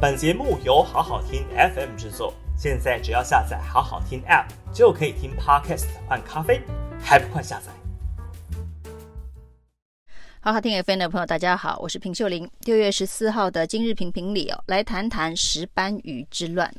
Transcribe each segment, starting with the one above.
本节目由好好听 FM 制作，现在只要下载好好听 App 就可以听 Podcast 换咖啡，还不快下载？好好听 FM 的朋友，大家好，我是平秀玲。六月十四号的今日评评里哦，来谈谈石斑鱼之乱。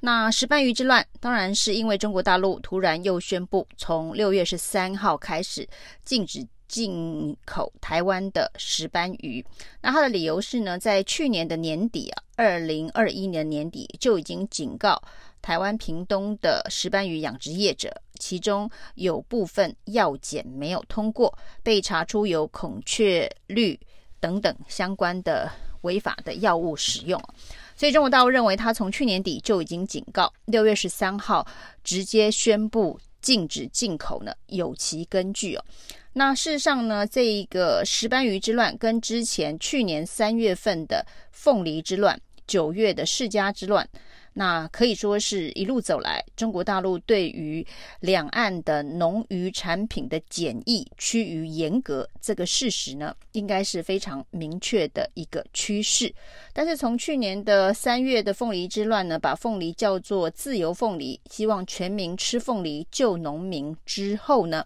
那石斑鱼之乱，当然是因为中国大陆突然又宣布，从六月十三号开始禁止。进口台湾的石斑鱼，那它的理由是呢，在去年的年底啊，二零二一年年底就已经警告台湾屏东的石斑鱼养殖业者，其中有部分药检没有通过，被查出有孔雀绿等等相关的违法的药物使用，所以中国大陆认为，他从去年底就已经警告，六月十三号直接宣布禁止进口呢，有其根据哦。那事实上呢，这一个石斑鱼之乱跟之前去年三月份的凤梨之乱、九月的释迦之乱，那可以说是一路走来，中国大陆对于两岸的农渔产品的检疫趋于严格，这个事实呢，应该是非常明确的一个趋势。但是从去年的三月的凤梨之乱呢，把凤梨叫做自由凤梨，希望全民吃凤梨救农民之后呢，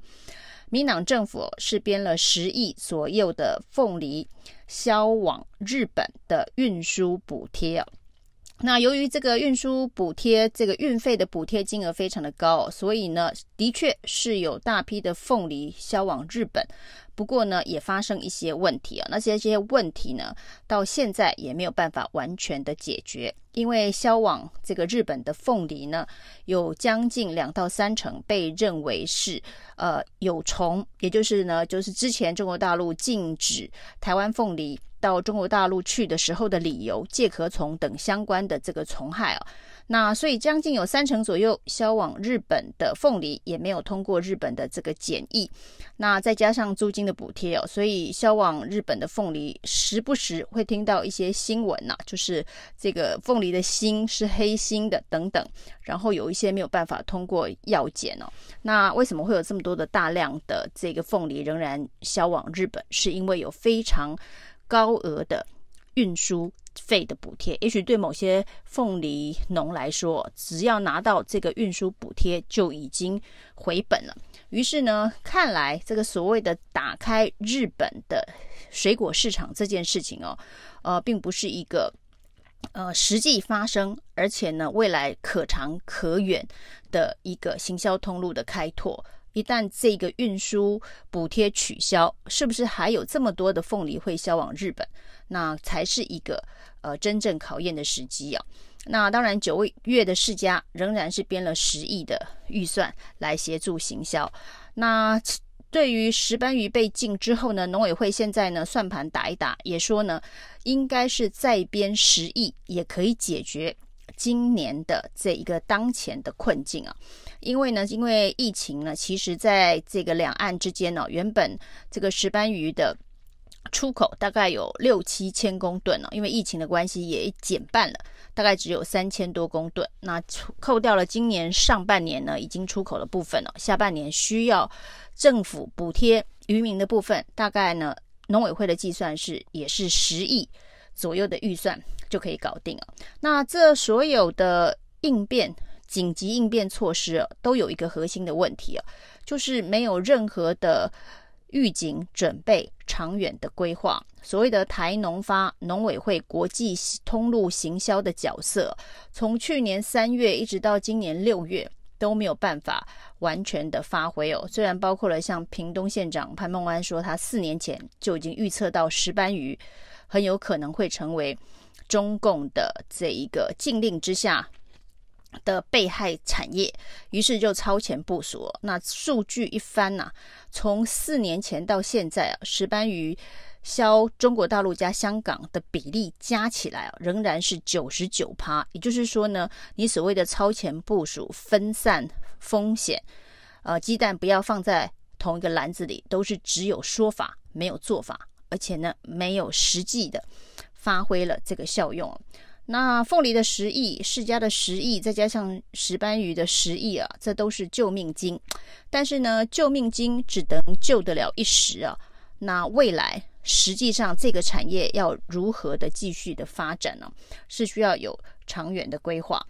民党政府是编了十亿左右的凤梨销往日本的运输补贴哦。那由于这个运输补贴，这个运费的补贴金额非常的高，所以呢，的确是有大批的凤梨销往日本。不过呢，也发生一些问题啊。那些这些问题呢，到现在也没有办法完全的解决，因为销往这个日本的凤梨呢，有将近两到三成被认为是呃有虫，也就是呢，就是之前中国大陆禁止台湾凤梨到中国大陆去的时候的理由，介壳虫等相关的这个虫害啊。那所以将近有三成左右销往日本的凤梨也没有通过日本的这个检疫，那再加上租金的补贴哦，所以销往日本的凤梨时不时会听到一些新闻呐、啊，就是这个凤梨的心是黑心的等等，然后有一些没有办法通过药检哦。那为什么会有这么多的大量的这个凤梨仍然销往日本？是因为有非常高额的运输费的补贴，也许对某些凤梨农来说，只要拿到这个运输补贴就已经回本了。于是呢，看来这个所谓的打开日本的水果市场这件事情哦，呃，并不是一个呃实际发生，而且呢，未来可长可远的一个行销通路的开拓。一旦这个运输补贴取消，是不是还有这么多的凤梨会销往日本？那才是一个呃真正考验的时机啊。那当然，九月的世家仍然是编了十亿的预算来协助行销。那对于石斑鱼被禁之后呢，农委会现在呢算盘打一打，也说呢应该是再编十亿也可以解决今年的这一个当前的困境啊。因为呢，因为疫情呢，其实在这个两岸之间呢、哦，原本这个石斑鱼的出口大概有六七千公吨、哦，因为疫情的关系也减半了，大概只有三千多公吨。那扣掉了今年上半年呢已经出口的部分了、哦，下半年需要政府补贴渔民的部分，大概呢农委会的计算是也是十亿左右的预算就可以搞定了。那这所有的应变。紧急应变措施啊，都有一个核心的问题啊，就是没有任何的预警准备、长远的规划。所谓的台农发农委会国际通路行销的角色，从去年三月一直到今年六月都没有办法完全的发挥哦。虽然包括了像屏东县长潘孟安说，他四年前就已经预测到石斑鱼很有可能会成为中共的这一个禁令之下。的被害产业，于是就超前部署。那数据一翻呐、啊，从四年前到现在啊，石斑鱼销中国大陆加香港的比例加起来啊，仍然是九十九趴。也就是说呢，你所谓的超前部署、分散风险，呃，鸡蛋不要放在同一个篮子里，都是只有说法没有做法，而且呢，没有实际的发挥了这个效用。那凤梨的十亿，释迦的十亿，再加上石斑鱼的十亿啊，这都是救命金。但是呢，救命金只能救得了一时啊。那未来实际上这个产业要如何的继续的发展呢？是需要有长远的规划。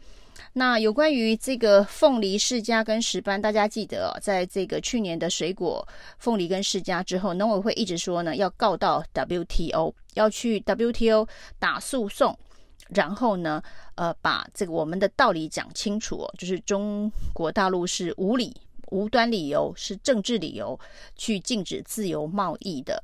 那有关于这个凤梨、释迦跟石斑，大家记得哦，在这个去年的水果凤梨跟释迦之后，农委会一直说呢，要告到 WTO，要去 WTO 打诉讼，然后呢，呃，把这个我们的道理讲清楚哦，就是中国大陆是无理、无端理由，是政治理由去禁止自由贸易的。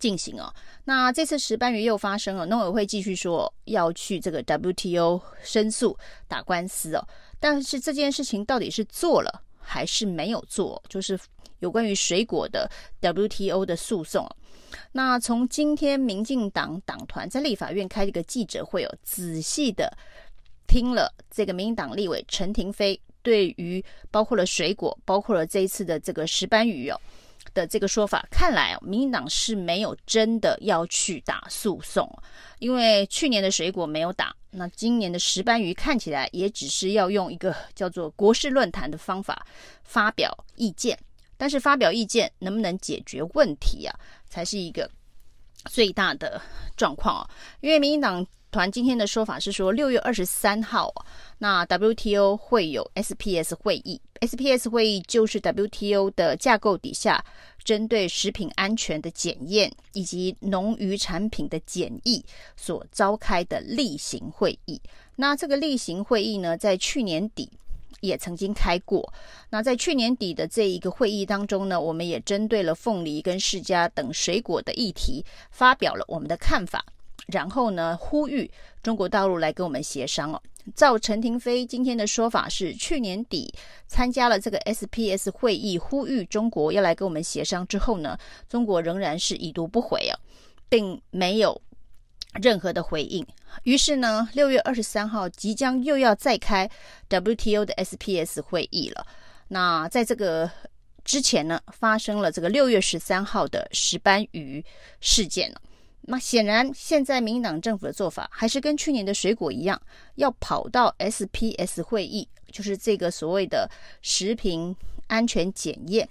进行哦，那这次石斑鱼又发生了，农委会继续说要去这个 WTO 申诉打官司哦，但是这件事情到底是做了还是没有做？就是有关于水果的 WTO 的诉讼。那从今天民进党党团在立法院开了一个记者会哦，仔细的听了这个民进党立委陈亭飞对于包括了水果，包括了这一次的这个石斑鱼哦。的这个说法，看来哦，民进党是没有真的要去打诉讼，因为去年的水果没有打，那今年的石斑鱼看起来也只是要用一个叫做国事论坛的方法发表意见，但是发表意见能不能解决问题啊，才是一个最大的状况啊，因为民进党。团今天的说法是说，六月二十三号，那 WTO 会有 SPS 会议。SPS 会议就是 WTO 的架构底下，针对食品安全的检验以及农渔产品的检疫所召开的例行会议。那这个例行会议呢，在去年底也曾经开过。那在去年底的这一个会议当中呢，我们也针对了凤梨跟释迦等水果的议题，发表了我们的看法。然后呢，呼吁中国大陆来跟我们协商哦。照陈廷妃今天的说法是，去年底参加了这个 SPS 会议，呼吁中国要来跟我们协商之后呢，中国仍然是已读不回啊，并没有任何的回应。于是呢，六月二十三号即将又要再开 WTO 的 SPS 会议了。那在这个之前呢，发生了这个六月十三号的石斑鱼事件了。那显然，现在民进党政府的做法还是跟去年的水果一样，要跑到 SPS 会议，就是这个所谓的食品安全检验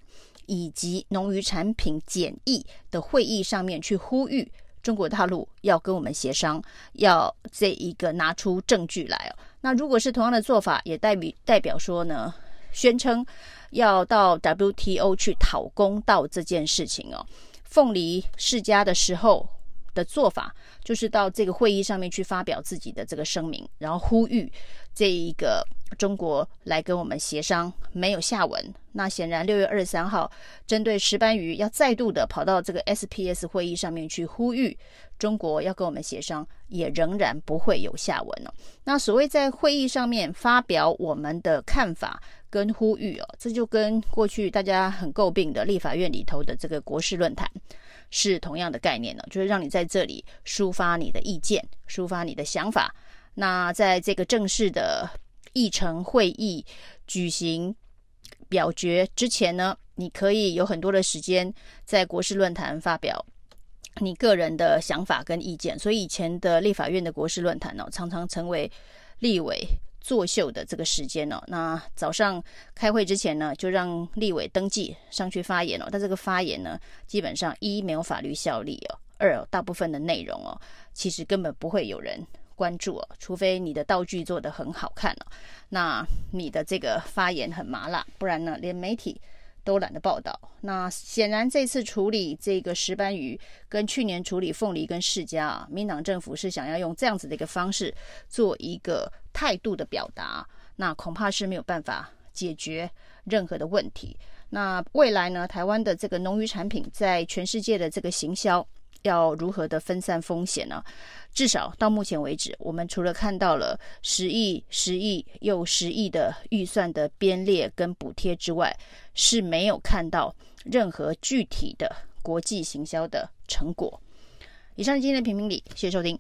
以及农渔产品检疫的会议上面去呼吁中国大陆要跟我们协商，要这一个拿出证据来哦。那如果是同样的做法，也代表代表说呢，宣称要到 WTO 去讨公道这件事情哦。凤梨世家的时候。的做法就是到这个会议上面去发表自己的这个声明，然后呼吁这一个中国来跟我们协商，没有下文。那显然六月二十三号针对石斑鱼要再度的跑到这个 SPS 会议上面去呼吁中国要跟我们协商，也仍然不会有下文了。那所谓在会议上面发表我们的看法跟呼吁哦，这就跟过去大家很诟病的立法院里头的这个国事论坛。是同样的概念呢，就是让你在这里抒发你的意见，抒发你的想法。那在这个正式的议程会议举行表决之前呢，你可以有很多的时间在国事论坛发表你个人的想法跟意见。所以以前的立法院的国事论坛呢，常常成为立委。作秀的这个时间哦，那早上开会之前呢，就让立委登记上去发言哦。但这个发言呢，基本上一没有法律效力哦，二大部分的内容哦，其实根本不会有人关注哦，除非你的道具做得很好看哦，那你的这个发言很麻辣，不然呢，连媒体。都懒得报道。那显然这次处理这个石斑鱼，跟去年处理凤梨跟释迦啊，民党政府是想要用这样子的一个方式做一个态度的表达。那恐怕是没有办法解决任何的问题。那未来呢，台湾的这个农渔产品在全世界的这个行销。要如何的分散风险呢？至少到目前为止，我们除了看到了十亿、十亿又十亿的预算的编列跟补贴之外，是没有看到任何具体的国际行销的成果。以上今天的评评理，谢谢收听。